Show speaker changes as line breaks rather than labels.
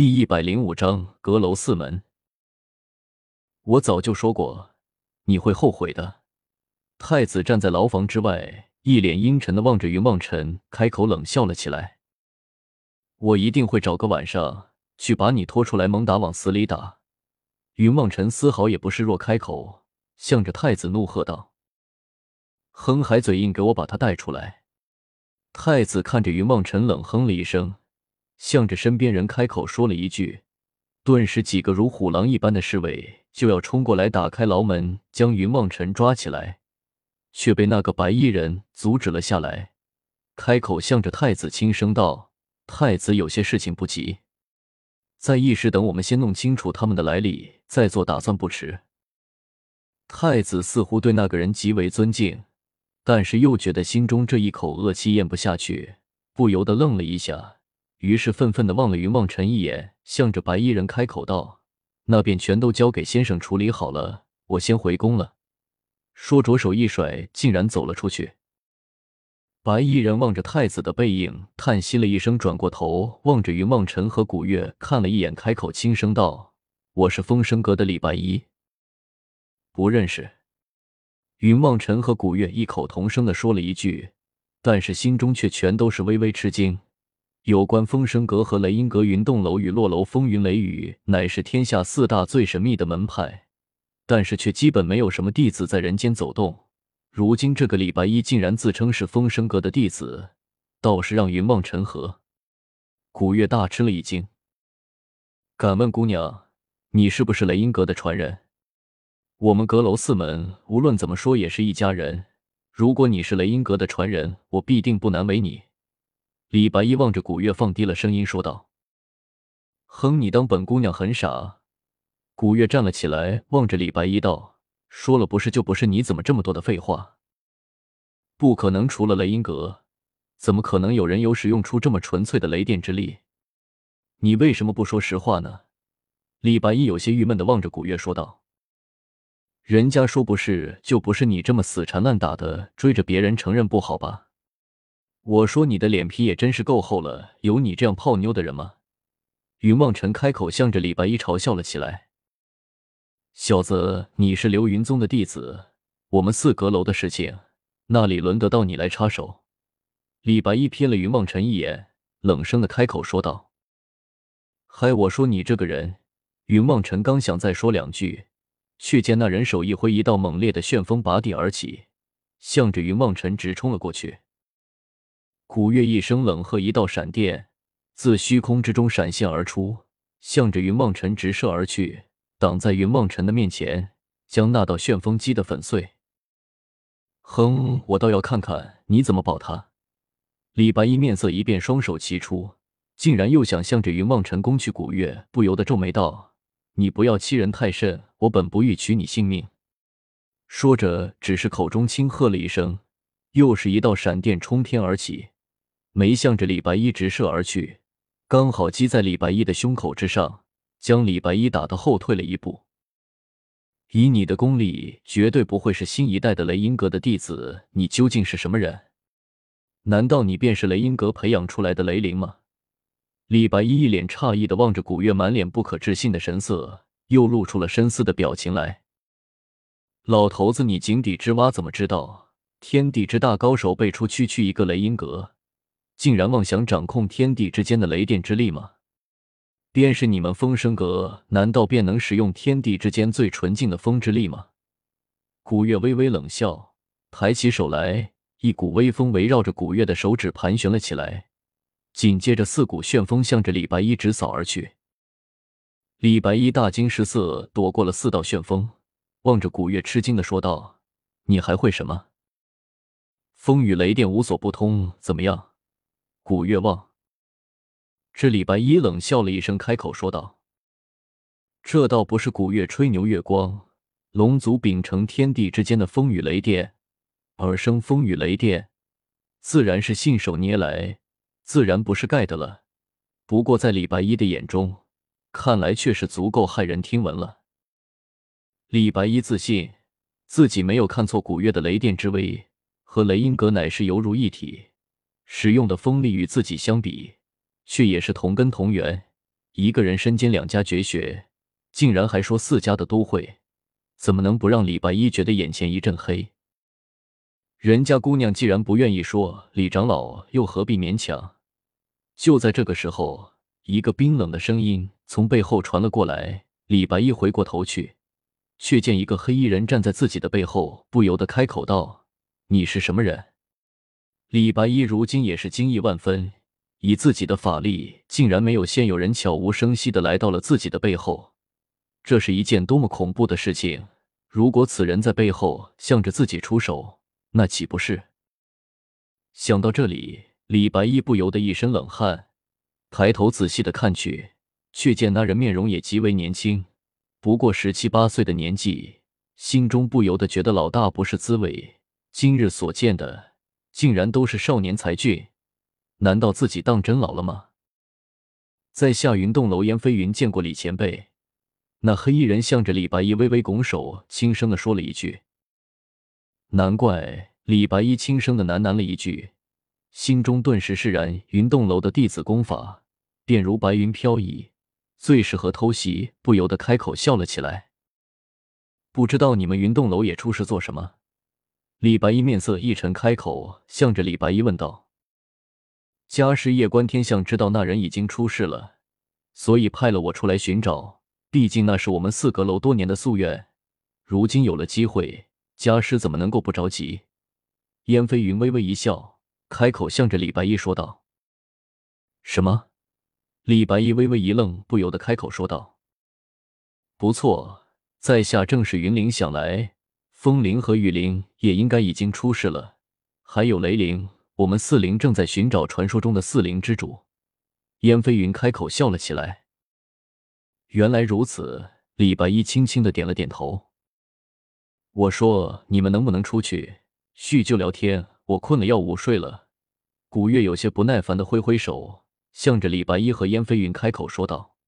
第一百零五章阁楼四门。我早就说过，你会后悔的。太子站在牢房之外，一脸阴沉的望着云望尘，开口冷笑了起来：“我一定会找个晚上去把你拖出来，猛打往死里打。”云望尘丝毫也不示弱，开口向着太子怒喝道：“哼还嘴硬，给我把他带出来！”太子看着云望尘，冷哼了一声。向着身边人开口说了一句，顿时几个如虎狼一般的侍卫就要冲过来打开牢门，将云望尘抓起来，却被那个白衣人阻止了下来。开口向着太子轻声道：“太子，有些事情不急，在议事，等我们先弄清楚他们的来历，再做打算不迟。”太子似乎对那个人极为尊敬，但是又觉得心中这一口恶气咽不下去，不由得愣了一下。于是愤愤的望了云望尘一眼，向着白衣人开口道：“那便全都交给先生处理好了，我先回宫了。”说着手一甩，竟然走了出去。白衣人望着太子的背影，叹息了一声，转过头望着云望尘和古月看了一眼，开口轻声道：“我是风声阁的李白衣，不认识。”云望尘和古月异口同声的说了一句，但是心中却全都是微微吃惊。有关风声阁和雷音阁、云洞楼与落楼风云雷雨，乃是天下四大最神秘的门派，但是却基本没有什么弟子在人间走动。如今这个李白衣竟然自称是风声阁的弟子，倒是让云望尘和古月大吃了一惊。敢问姑娘，你是不是雷音阁的传人？我们阁楼四门无论怎么说也是一家人，如果你是雷音阁的传人，我必定不难为你。李白衣望着古月，放低了声音说道：“哼，你当本姑娘很傻？”古月站了起来，望着李白衣道：“说了不是就不是，你怎么这么多的废话？不可能，除了雷音阁，怎么可能有人有使用出这么纯粹的雷电之力？你为什么不说实话呢？”李白衣有些郁闷的望着古月说道：“人家说不是就不是，你这么死缠烂打的追着别人，承认不好吧？”我说你的脸皮也真是够厚了，有你这样泡妞的人吗？云望尘开口，向着李白衣嘲笑了起来。小子，你是流云宗的弟子，我们四阁楼的事情，哪里轮得到你来插手？李白衣瞥了云望尘一眼，冷声的开口说道：“嗨，我说你这个人！”云望尘刚想再说两句，却见那人手一挥，一道猛烈的旋风拔地而起，向着云望尘直冲了过去。古月一声冷喝，一道闪电自虚空之中闪现而出，向着云望尘直射而去，挡在云望尘的面前，将那道旋风击得粉碎。哼，我倒要看看你怎么保他！李白衣面色一变，双手齐出，竟然又想向着云望尘攻去。古月不由得皱眉道：“你不要欺人太甚，我本不欲取你性命。”说着，只是口中轻喝了一声，又是一道闪电冲天而起。没向着李白衣直射而去，刚好击在李白衣的胸口之上，将李白衣打得后退了一步。以你的功力，绝对不会是新一代的雷音阁的弟子。你究竟是什么人？难道你便是雷音阁培养出来的雷灵吗？李白衣一脸诧异的望着古月，满脸不可置信的神色，又露出了深思的表情来。老头子，你井底之蛙怎么知道天地之大高手辈出，区区一个雷音阁？竟然妄想掌控天地之间的雷电之力吗？便是你们风声阁，难道便能使用天地之间最纯净的风之力吗？古月微微冷笑，抬起手来，一股微风围绕着古月的手指盘旋了起来，紧接着四股旋风向着李白衣直扫而去。李白衣大惊失色，躲过了四道旋风，望着古月吃惊的说道：“你还会什么？风雨雷电无所不通，怎么样？”古月望，这李白一冷笑了一声，开口说道：“这倒不是古月吹牛月光，龙族秉承天地之间的风雨雷电而生风雨雷电，自然是信手拈来，自然不是盖的了。不过在李白一的眼中，看来却是足够骇人听闻了。李白一自信自己没有看错，古月的雷电之威和雷音阁乃是犹如一体。”使用的锋利与自己相比，却也是同根同源，一个人身兼两家绝学，竟然还说四家的都会，怎么能不让李白一觉得眼前一阵黑？人家姑娘既然不愿意说，李长老又何必勉强？就在这个时候，一个冰冷的声音从背后传了过来。李白一回过头去，却见一个黑衣人站在自己的背后，不由得开口道：“你是什么人？”李白一如今也是惊异万分。以自己的法力，竟然没有现有人悄无声息的来到了自己的背后，这是一件多么恐怖的事情！如果此人在背后向着自己出手，那岂不是？想到这里，李白一不由得一身冷汗，抬头仔细的看去，却见那人面容也极为年轻，不过十七八岁的年纪，心中不由得觉得老大不是滋味。今日所见的，竟然都是少年才俊。难道自己当真老了吗？在下云洞楼，燕飞云见过李前辈。那黑衣人向着李白衣微微拱手，轻声的说了一句。难怪李白衣轻声的喃喃了一句，心中顿时释然。云洞楼的弟子功法，便如白云飘逸，最适合偷袭，不由得开口笑了起来。不知道你们云洞楼也出事做什么？李白一面色一沉，开口向着李白一问道。家师夜观天象，知道那人已经出事了，所以派了我出来寻找。毕竟那是我们四阁楼多年的夙愿，如今有了机会，家师怎么能够不着急？燕飞云微微一笑，开口向着李白一说道：“什么？”李白一微微一愣，不由得开口说道：“不错，在下正是云灵。想来风灵和雨灵也应该已经出世了，还有雷灵。”我们四灵正在寻找传说中的四灵之主。燕飞云开口笑了起来。原来如此，李白衣轻轻的点了点头。我说：“你们能不能出去叙旧聊天？我困了，要午睡了。”古月有些不耐烦的挥挥手，向着李白衣和燕飞云开口说道。